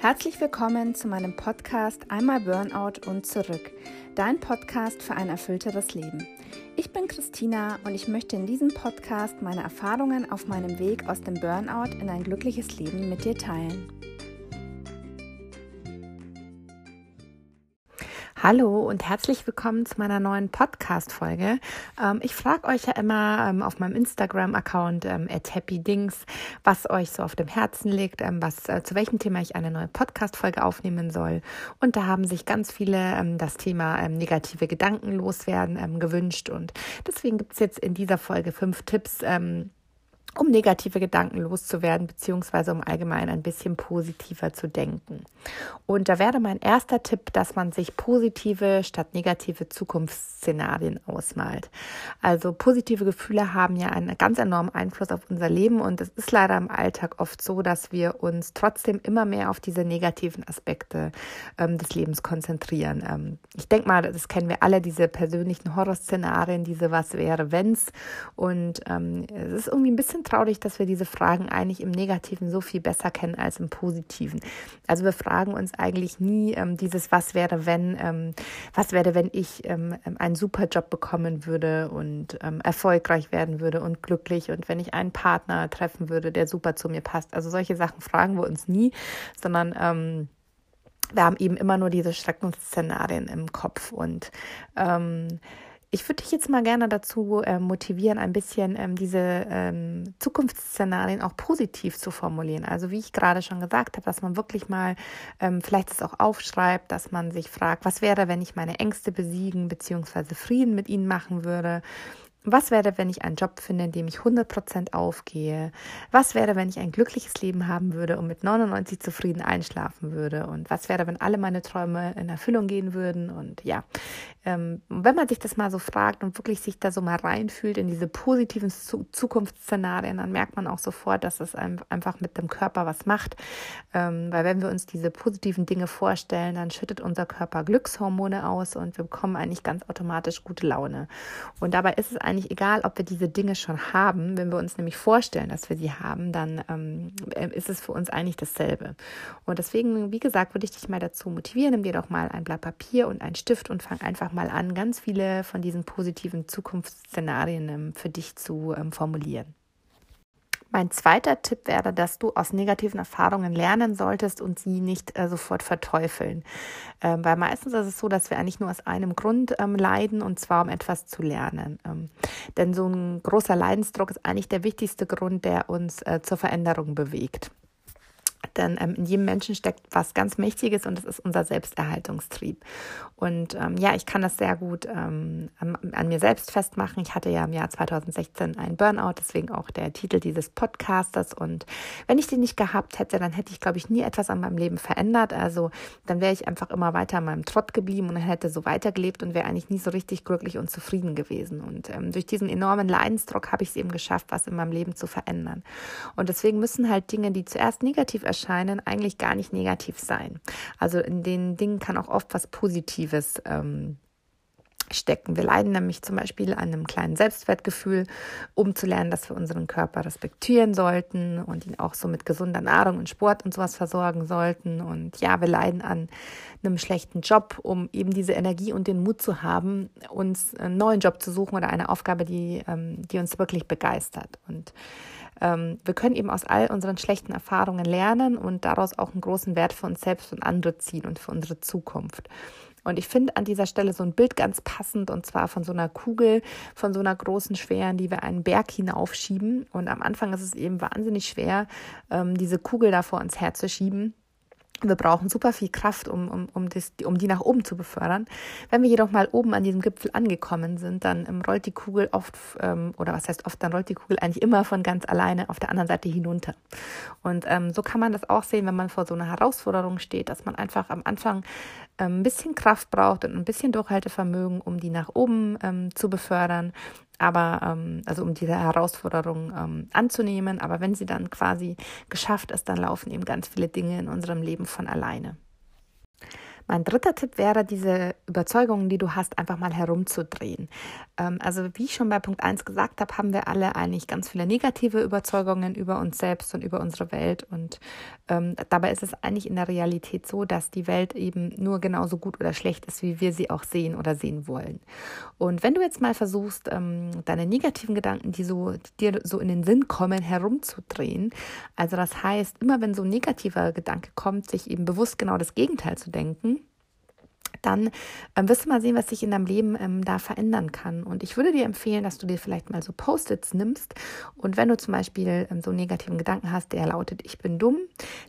Herzlich willkommen zu meinem Podcast Einmal Burnout und zurück, dein Podcast für ein erfüllteres Leben. Ich bin Christina und ich möchte in diesem Podcast meine Erfahrungen auf meinem Weg aus dem Burnout in ein glückliches Leben mit dir teilen. Hallo und herzlich willkommen zu meiner neuen Podcast-Folge. Ähm, ich frage euch ja immer ähm, auf meinem Instagram-Account ähm, @happydings, was euch so auf dem Herzen liegt, ähm, was äh, zu welchem Thema ich eine neue Podcast-Folge aufnehmen soll. Und da haben sich ganz viele ähm, das Thema ähm, negative Gedanken loswerden ähm, gewünscht. Und deswegen gibt es jetzt in dieser Folge fünf Tipps um negative Gedanken loszuwerden, beziehungsweise um allgemein ein bisschen positiver zu denken. Und da wäre mein erster Tipp, dass man sich positive statt negative Zukunftsszenarien ausmalt. Also positive Gefühle haben ja einen ganz enormen Einfluss auf unser Leben und es ist leider im Alltag oft so, dass wir uns trotzdem immer mehr auf diese negativen Aspekte ähm, des Lebens konzentrieren. Ähm, ich denke mal, das kennen wir alle, diese persönlichen Horrorszenarien, diese Was wäre, wenn's. Und ähm, es ist irgendwie ein bisschen bisschen traurig, dass wir diese Fragen eigentlich im Negativen so viel besser kennen als im Positiven. Also wir fragen uns eigentlich nie ähm, dieses, was wäre, wenn, ähm, was wäre, wenn ich ähm, ähm einen super Job bekommen würde und ähm, erfolgreich werden würde und glücklich und wenn ich einen Partner treffen würde, der super zu mir passt. Also solche Sachen fragen wir uns nie, sondern ähm, wir haben eben immer nur diese Schreckensszenarien im Kopf und ähm, ich würde dich jetzt mal gerne dazu äh, motivieren, ein bisschen ähm, diese ähm, Zukunftsszenarien auch positiv zu formulieren. Also wie ich gerade schon gesagt habe, dass man wirklich mal ähm, vielleicht es auch aufschreibt, dass man sich fragt, was wäre, wenn ich meine Ängste besiegen bzw. Frieden mit ihnen machen würde? Was wäre, wenn ich einen Job finde, in dem ich 100% aufgehe? Was wäre, wenn ich ein glückliches Leben haben würde und mit 99 zufrieden einschlafen würde? Und was wäre, wenn alle meine Träume in Erfüllung gehen würden? Und ja, ähm, wenn man sich das mal so fragt und wirklich sich da so mal reinfühlt in diese positiven Zukunftsszenarien, dann merkt man auch sofort, dass es einfach mit dem Körper was macht. Ähm, weil wenn wir uns diese positiven Dinge vorstellen, dann schüttet unser Körper Glückshormone aus und wir bekommen eigentlich ganz automatisch gute Laune. Und dabei ist es eigentlich egal, ob wir diese Dinge schon haben. Wenn wir uns nämlich vorstellen, dass wir sie haben, dann ähm, ist es für uns eigentlich dasselbe. Und deswegen, wie gesagt, würde ich dich mal dazu motivieren, nimm dir doch mal ein Blatt Papier und einen Stift und fang einfach einfach mal an, ganz viele von diesen positiven Zukunftsszenarien ähm, für dich zu ähm, formulieren. Mein zweiter Tipp wäre, dass du aus negativen Erfahrungen lernen solltest und sie nicht äh, sofort verteufeln. Ähm, weil meistens ist es so, dass wir eigentlich nur aus einem Grund ähm, leiden und zwar um etwas zu lernen. Ähm, denn so ein großer Leidensdruck ist eigentlich der wichtigste Grund, der uns äh, zur Veränderung bewegt. Denn ähm, in jedem Menschen steckt was ganz Mächtiges und das ist unser Selbsterhaltungstrieb. Und ähm, ja, ich kann das sehr gut ähm, an, mir selbst festmachen. Ich hatte ja im Jahr 2016 einen Burnout, deswegen auch der Titel dieses Podcasters. Und wenn ich den nicht gehabt hätte, dann hätte ich, glaube ich, nie etwas an meinem Leben verändert. Also dann wäre ich einfach immer weiter in meinem Trott geblieben und hätte so weitergelebt und wäre eigentlich nie so richtig glücklich und zufrieden gewesen. Und ähm, durch diesen enormen Leidensdruck habe ich es eben geschafft, was in meinem Leben zu verändern. Und deswegen müssen halt Dinge, die zuerst negativ erscheinen, eigentlich gar nicht negativ sein. Also in den Dingen kann auch oft was Positives ähm, stecken. Wir leiden nämlich zum Beispiel an einem kleinen Selbstwertgefühl, um zu lernen, dass wir unseren Körper respektieren sollten und ihn auch so mit gesunder Nahrung und Sport und sowas versorgen sollten. Und ja, wir leiden an einem schlechten Job, um eben diese Energie und den Mut zu haben, uns einen neuen Job zu suchen oder eine Aufgabe, die, ähm, die uns wirklich begeistert. Und ähm, wir können eben aus all unseren schlechten Erfahrungen lernen und daraus auch einen großen Wert für uns selbst und andere ziehen und für unsere Zukunft. Und ich finde an dieser Stelle so ein Bild ganz passend und zwar von so einer Kugel, von so einer großen, schweren, die wir einen Berg hinaufschieben. Und am Anfang ist es eben wahnsinnig schwer, ähm, diese Kugel da vor uns herzuschieben. Wir brauchen super viel Kraft, um, um, um, das, um die nach oben zu befördern. Wenn wir jedoch mal oben an diesem Gipfel angekommen sind, dann ähm, rollt die Kugel oft, ähm, oder was heißt oft, dann rollt die Kugel eigentlich immer von ganz alleine auf der anderen Seite hinunter. Und ähm, so kann man das auch sehen, wenn man vor so einer Herausforderung steht, dass man einfach am Anfang ein bisschen Kraft braucht und ein bisschen Durchhaltevermögen, um die nach oben ähm, zu befördern aber ähm, also um diese Herausforderung ähm, anzunehmen. Aber wenn sie dann quasi geschafft ist, dann laufen eben ganz viele Dinge in unserem Leben von alleine. Mein dritter Tipp wäre, diese Überzeugungen, die du hast, einfach mal herumzudrehen. Ähm, also wie ich schon bei Punkt 1 gesagt habe, haben wir alle eigentlich ganz viele negative Überzeugungen über uns selbst und über unsere Welt. Und ähm, dabei ist es eigentlich in der Realität so, dass die Welt eben nur genauso gut oder schlecht ist, wie wir sie auch sehen oder sehen wollen. Und wenn du jetzt mal versuchst, ähm, deine negativen Gedanken, die so die dir so in den Sinn kommen, herumzudrehen, also das heißt, immer wenn so ein negativer Gedanke kommt, sich eben bewusst genau das Gegenteil zu denken, dann ähm, wirst du mal sehen, was sich in deinem Leben ähm, da verändern kann. Und ich würde dir empfehlen, dass du dir vielleicht mal so Post-its nimmst und wenn du zum Beispiel ähm, so einen negativen Gedanken hast, der lautet, ich bin dumm,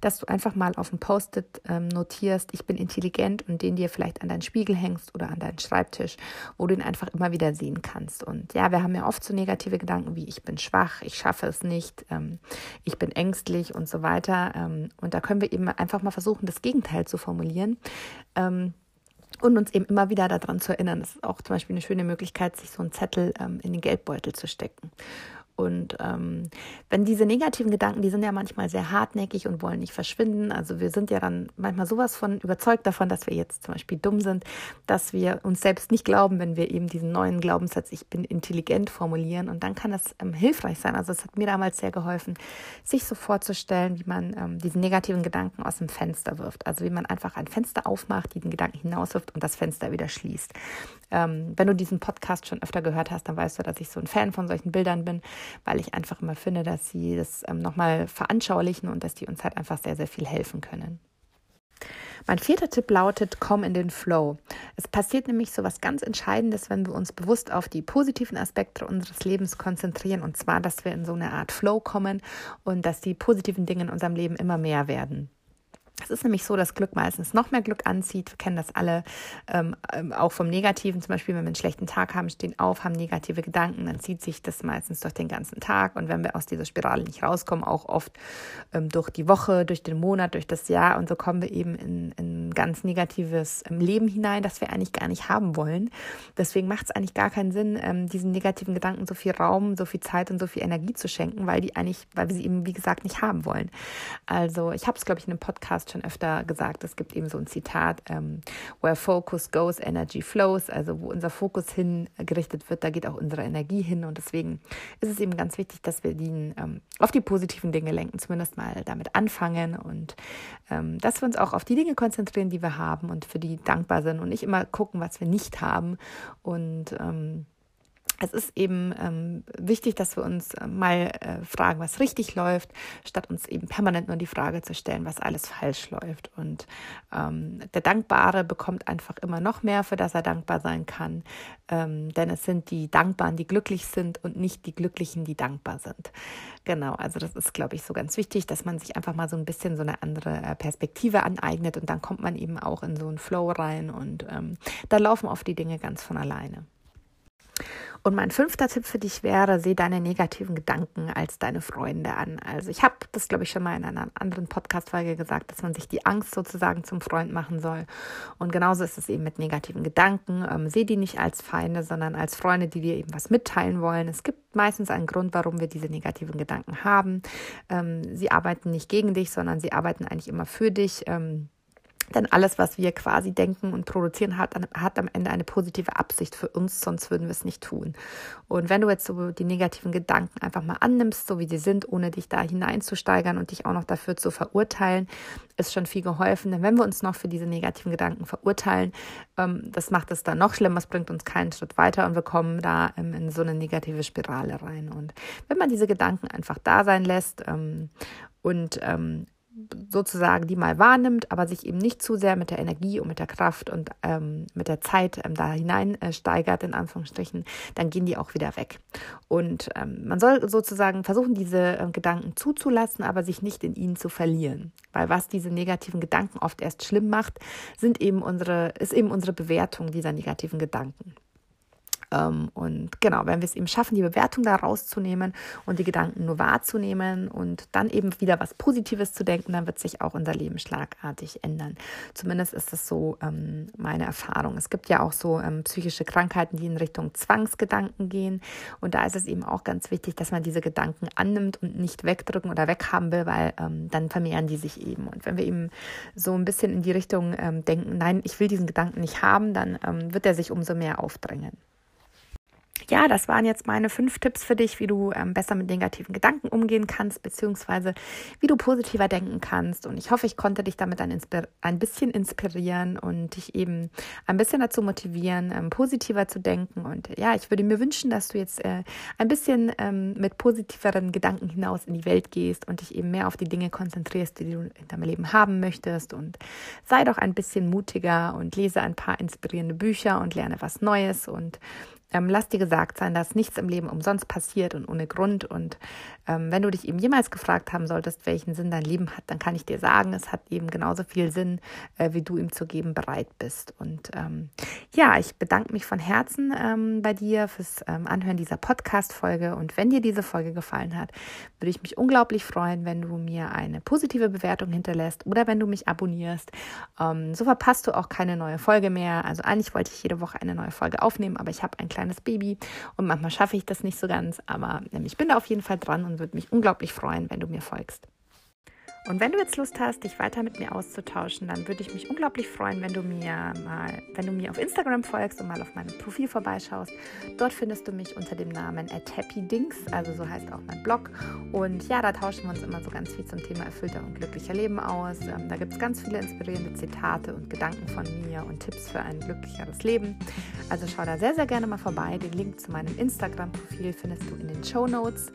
dass du einfach mal auf dem Post-it ähm, notierst, ich bin intelligent und den dir vielleicht an deinen Spiegel hängst oder an deinen Schreibtisch, wo du ihn einfach immer wieder sehen kannst. Und ja, wir haben ja oft so negative Gedanken wie ich bin schwach, ich schaffe es nicht, ähm, ich bin ängstlich und so weiter. Ähm, und da können wir eben einfach mal versuchen, das Gegenteil zu formulieren und uns eben immer wieder daran zu erinnern. Das ist auch zum Beispiel eine schöne Möglichkeit, sich so einen Zettel ähm, in den Geldbeutel zu stecken. Und ähm, wenn diese negativen Gedanken, die sind ja manchmal sehr hartnäckig und wollen nicht verschwinden. Also wir sind ja dann manchmal sowas von überzeugt davon, dass wir jetzt zum Beispiel dumm sind, dass wir uns selbst nicht glauben, wenn wir eben diesen neuen Glaubenssatz, ich bin intelligent, formulieren. Und dann kann das ähm, hilfreich sein. Also es hat mir damals sehr geholfen, sich so vorzustellen, wie man ähm, diesen negativen Gedanken aus dem Fenster wirft. Also wie man einfach ein Fenster aufmacht, diesen Gedanken hinauswirft und das Fenster wieder schließt. Ähm, wenn du diesen Podcast schon öfter gehört hast, dann weißt du, dass ich so ein Fan von solchen Bildern bin weil ich einfach immer finde, dass sie das ähm, nochmal veranschaulichen und dass die uns halt einfach sehr, sehr viel helfen können. Mein vierter Tipp lautet, komm in den Flow. Es passiert nämlich so was ganz Entscheidendes, wenn wir uns bewusst auf die positiven Aspekte unseres Lebens konzentrieren. Und zwar, dass wir in so eine Art Flow kommen und dass die positiven Dinge in unserem Leben immer mehr werden. Es ist nämlich so, dass Glück meistens noch mehr Glück anzieht. Wir kennen das alle ähm, ähm, auch vom Negativen. Zum Beispiel, wenn wir einen schlechten Tag haben, stehen auf, haben negative Gedanken, dann zieht sich das meistens durch den ganzen Tag. Und wenn wir aus dieser Spirale nicht rauskommen, auch oft ähm, durch die Woche, durch den Monat, durch das Jahr. Und so kommen wir eben in, in ein ganz negatives ähm, Leben hinein, das wir eigentlich gar nicht haben wollen. Deswegen macht es eigentlich gar keinen Sinn, ähm, diesen negativen Gedanken so viel Raum, so viel Zeit und so viel Energie zu schenken, weil die eigentlich, weil wir sie eben, wie gesagt, nicht haben wollen. Also ich habe es, glaube ich, in einem Podcast schon öfter gesagt, es gibt eben so ein Zitat, ähm, where focus goes, energy flows, also wo unser Fokus hingerichtet wird, da geht auch unsere Energie hin. Und deswegen ist es eben ganz wichtig, dass wir die ähm, auf die positiven Dinge lenken, zumindest mal damit anfangen und ähm, dass wir uns auch auf die Dinge konzentrieren, die wir haben und für die dankbar sind und nicht immer gucken, was wir nicht haben. Und ähm, es ist eben ähm, wichtig, dass wir uns äh, mal äh, fragen, was richtig läuft, statt uns eben permanent nur die Frage zu stellen, was alles falsch läuft. Und ähm, der Dankbare bekommt einfach immer noch mehr, für das er dankbar sein kann. Ähm, denn es sind die Dankbaren, die glücklich sind und nicht die Glücklichen, die dankbar sind. Genau, also das ist, glaube ich, so ganz wichtig, dass man sich einfach mal so ein bisschen so eine andere äh, Perspektive aneignet und dann kommt man eben auch in so einen Flow rein und ähm, da laufen oft die Dinge ganz von alleine. Und mein fünfter Tipp für dich wäre, sieh deine negativen Gedanken als deine Freunde an. Also ich habe das, glaube ich, schon mal in einer anderen Podcast-Folge gesagt, dass man sich die Angst sozusagen zum Freund machen soll. Und genauso ist es eben mit negativen Gedanken. Ähm, seh die nicht als Feinde, sondern als Freunde, die dir eben was mitteilen wollen. Es gibt meistens einen Grund, warum wir diese negativen Gedanken haben. Ähm, sie arbeiten nicht gegen dich, sondern sie arbeiten eigentlich immer für dich. Ähm, denn alles, was wir quasi denken und produzieren, hat, hat am Ende eine positive Absicht für uns, sonst würden wir es nicht tun. Und wenn du jetzt so die negativen Gedanken einfach mal annimmst, so wie sie sind, ohne dich da hineinzusteigern und dich auch noch dafür zu verurteilen, ist schon viel geholfen. Denn wenn wir uns noch für diese negativen Gedanken verurteilen, ähm, das macht es dann noch schlimmer, es bringt uns keinen Schritt weiter und wir kommen da ähm, in so eine negative Spirale rein. Und wenn man diese Gedanken einfach da sein lässt ähm, und sozusagen die mal wahrnimmt, aber sich eben nicht zu sehr mit der Energie und mit der Kraft und ähm, mit der Zeit ähm, da hinein äh, steigert, in Anführungsstrichen, dann gehen die auch wieder weg. Und ähm, man soll sozusagen versuchen, diese äh, Gedanken zuzulassen, aber sich nicht in ihnen zu verlieren. Weil was diese negativen Gedanken oft erst schlimm macht, sind eben unsere, ist eben unsere Bewertung dieser negativen Gedanken. Ähm, und genau, wenn wir es eben schaffen, die Bewertung da rauszunehmen und die Gedanken nur wahrzunehmen und dann eben wieder was Positives zu denken, dann wird sich auch unser Leben schlagartig ändern. Zumindest ist das so ähm, meine Erfahrung. Es gibt ja auch so ähm, psychische Krankheiten, die in Richtung Zwangsgedanken gehen. Und da ist es eben auch ganz wichtig, dass man diese Gedanken annimmt und nicht wegdrücken oder weghaben will, weil dann vermehren die sich eben. Und wenn wir eben so ein bisschen in die Richtung denken, nein, ich will diesen Gedanken nicht haben, dann wird er sich umso mehr aufdrängen ja, das waren jetzt meine fünf Tipps für dich, wie du ähm, besser mit negativen Gedanken umgehen kannst, beziehungsweise wie du positiver denken kannst. Und ich hoffe, ich konnte dich damit ein, ein bisschen inspirieren und dich eben ein bisschen dazu motivieren, ähm, positiver zu denken. Und ja, ich würde mir wünschen, dass du jetzt äh, ein bisschen ähm, mit positiveren Gedanken hinaus in die Welt gehst und dich eben mehr auf die Dinge konzentrierst, die du in deinem Leben haben möchtest. Und sei doch ein bisschen mutiger und lese ein paar inspirierende Bücher und lerne was Neues und ähm, lass dir gesagt sein, dass nichts im Leben umsonst passiert und ohne Grund. Und ähm, wenn du dich eben jemals gefragt haben solltest, welchen Sinn dein Leben hat, dann kann ich dir sagen, es hat eben genauso viel Sinn, äh, wie du ihm zu geben bereit bist. Und ähm, ja, ich bedanke mich von Herzen ähm, bei dir fürs ähm, Anhören dieser Podcast-Folge. Und wenn dir diese Folge gefallen hat, würde ich mich unglaublich freuen, wenn du mir eine positive Bewertung hinterlässt oder wenn du mich abonnierst. Ähm, so verpasst du auch keine neue Folge mehr. Also eigentlich wollte ich jede Woche eine neue Folge aufnehmen, aber ich habe ein kleines Baby und manchmal schaffe ich das nicht so ganz. Aber ich bin da auf jeden Fall dran und würde mich unglaublich freuen, wenn du mir folgst. Und wenn du jetzt Lust hast, dich weiter mit mir auszutauschen, dann würde ich mich unglaublich freuen, wenn du mir mal, wenn du mir auf Instagram folgst und mal auf meinem Profil vorbeischaust. Dort findest du mich unter dem Namen @happydings, also so heißt auch mein Blog. Und ja, da tauschen wir uns immer so ganz viel zum Thema erfüllter und glücklicher Leben aus. Ähm, da gibt es ganz viele inspirierende Zitate und Gedanken von mir und Tipps für ein glücklicheres Leben. Also schau da sehr, sehr gerne mal vorbei. Den Link zu meinem Instagram-Profil findest du in den Show Notes.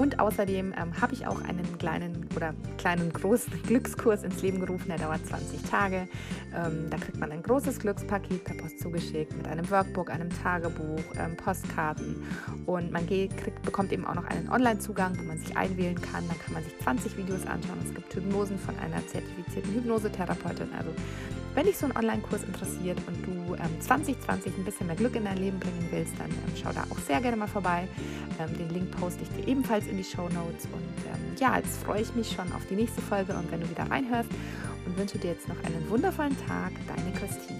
Und außerdem ähm, habe ich auch einen kleinen oder kleinen großen Glückskurs ins Leben gerufen, der dauert 20 Tage. Ähm, da kriegt man ein großes Glückspaket per Post zugeschickt mit einem Workbook, einem Tagebuch, ähm, Postkarten und man geht, kriegt, bekommt eben auch noch einen Online-Zugang, wo man sich einwählen kann. Da kann man sich 20 Videos anschauen. Es gibt Hypnosen von einer zertifizierten Hypnosetherapeutin. Also wenn dich so ein Online-Kurs interessiert und du ähm, 2020 ein bisschen mehr Glück in dein Leben bringen willst, dann ähm, schau da auch sehr gerne mal vorbei. Ähm, den Link poste ich dir ebenfalls in die Show Notes. Und ähm, ja, jetzt freue ich mich schon auf die nächste Folge und wenn du wieder reinhörst und wünsche dir jetzt noch einen wundervollen Tag. Deine Christina.